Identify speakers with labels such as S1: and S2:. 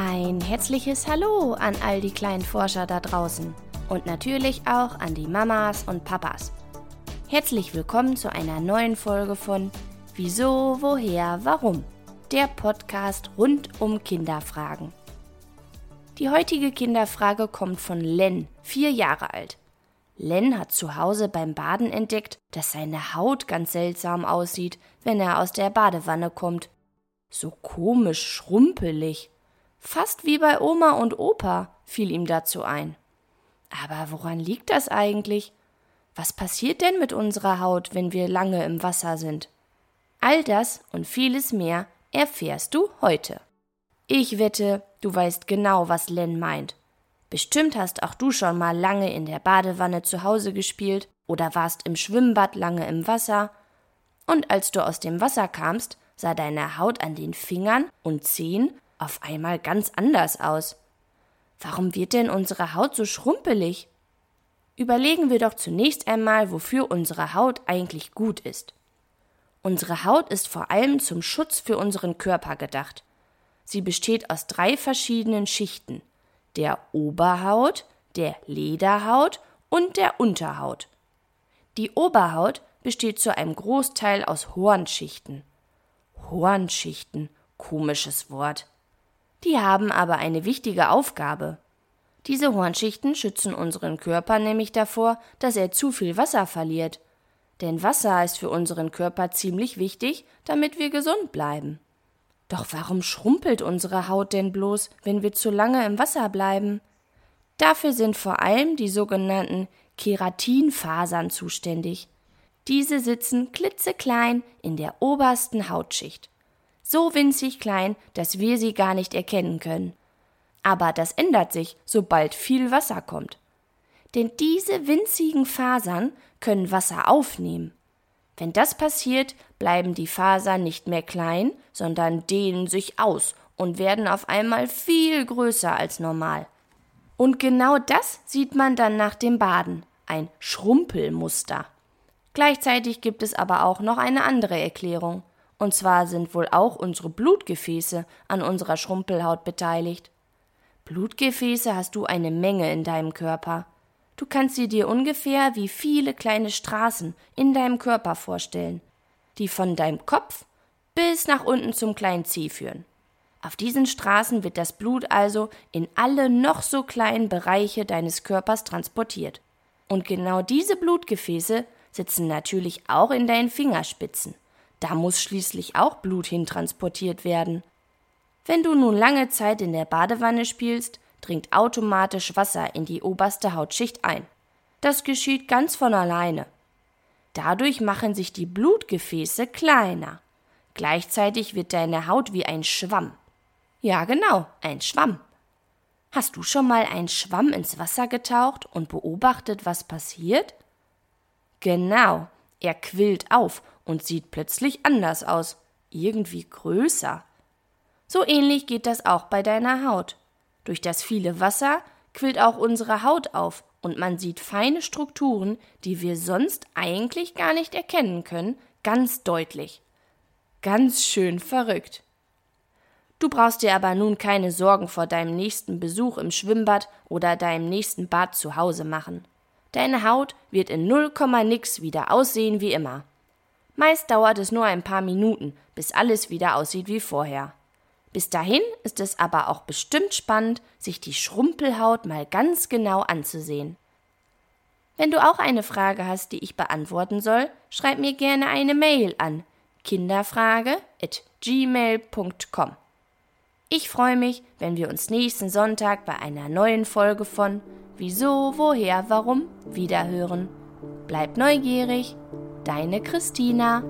S1: Ein herzliches Hallo an all die kleinen Forscher da draußen und natürlich auch an die Mamas und Papas. Herzlich willkommen zu einer neuen Folge von Wieso, woher, warum? Der Podcast rund um Kinderfragen. Die heutige Kinderfrage kommt von Len, vier Jahre alt. Len hat zu Hause beim Baden entdeckt, dass seine Haut ganz seltsam aussieht, wenn er aus der Badewanne kommt. So komisch schrumpelig. Fast wie bei Oma und Opa, fiel ihm dazu ein. Aber woran liegt das eigentlich? Was passiert denn mit unserer Haut, wenn wir lange im Wasser sind? All das und vieles mehr erfährst du heute. Ich wette, du weißt genau, was Len meint. Bestimmt hast auch du schon mal lange in der Badewanne zu Hause gespielt oder warst im Schwimmbad lange im Wasser. Und als du aus dem Wasser kamst, sah deine Haut an den Fingern und Zehen auf einmal ganz anders aus. Warum wird denn unsere Haut so schrumpelig? Überlegen wir doch zunächst einmal, wofür unsere Haut eigentlich gut ist. Unsere Haut ist vor allem zum Schutz für unseren Körper gedacht. Sie besteht aus drei verschiedenen Schichten der Oberhaut, der Lederhaut und der Unterhaut. Die Oberhaut besteht zu einem Großteil aus Hornschichten. Hornschichten, komisches Wort. Die haben aber eine wichtige Aufgabe. Diese Hornschichten schützen unseren Körper nämlich davor, dass er zu viel Wasser verliert. Denn Wasser ist für unseren Körper ziemlich wichtig, damit wir gesund bleiben. Doch warum schrumpelt unsere Haut denn bloß, wenn wir zu lange im Wasser bleiben? Dafür sind vor allem die sogenannten Keratinfasern zuständig. Diese sitzen klitzeklein in der obersten Hautschicht. So winzig klein, dass wir sie gar nicht erkennen können. Aber das ändert sich, sobald viel Wasser kommt. Denn diese winzigen Fasern können Wasser aufnehmen. Wenn das passiert, bleiben die Fasern nicht mehr klein, sondern dehnen sich aus und werden auf einmal viel größer als normal. Und genau das sieht man dann nach dem Baden, ein Schrumpelmuster. Gleichzeitig gibt es aber auch noch eine andere Erklärung. Und zwar sind wohl auch unsere Blutgefäße an unserer Schrumpelhaut beteiligt. Blutgefäße hast du eine Menge in deinem Körper. Du kannst sie dir ungefähr wie viele kleine Straßen in deinem Körper vorstellen, die von deinem Kopf bis nach unten zum kleinen Zeh führen. Auf diesen Straßen wird das Blut also in alle noch so kleinen Bereiche deines Körpers transportiert. Und genau diese Blutgefäße sitzen natürlich auch in deinen Fingerspitzen. Da muss schließlich auch Blut hintransportiert werden. Wenn du nun lange Zeit in der Badewanne spielst, dringt automatisch Wasser in die oberste Hautschicht ein. Das geschieht ganz von alleine. Dadurch machen sich die Blutgefäße kleiner. Gleichzeitig wird deine Haut wie ein Schwamm. Ja, genau, ein Schwamm. Hast du schon mal einen Schwamm ins Wasser getaucht und beobachtet, was passiert? Genau, er quillt auf und sieht plötzlich anders aus, irgendwie größer. So ähnlich geht das auch bei deiner Haut. Durch das viele Wasser quillt auch unsere Haut auf und man sieht feine Strukturen, die wir sonst eigentlich gar nicht erkennen können, ganz deutlich. Ganz schön verrückt. Du brauchst dir aber nun keine Sorgen vor deinem nächsten Besuch im Schwimmbad oder deinem nächsten Bad zu Hause machen. Deine Haut wird in null Komma nix wieder aussehen wie immer. Meist dauert es nur ein paar Minuten, bis alles wieder aussieht wie vorher. Bis dahin ist es aber auch bestimmt spannend, sich die Schrumpelhaut mal ganz genau anzusehen. Wenn du auch eine Frage hast, die ich beantworten soll, schreib mir gerne eine Mail an kinderfrage@gmail.com. Ich freue mich, wenn wir uns nächsten Sonntag bei einer neuen Folge von Wieso, woher, warum wiederhören. Bleib neugierig, deine Christina.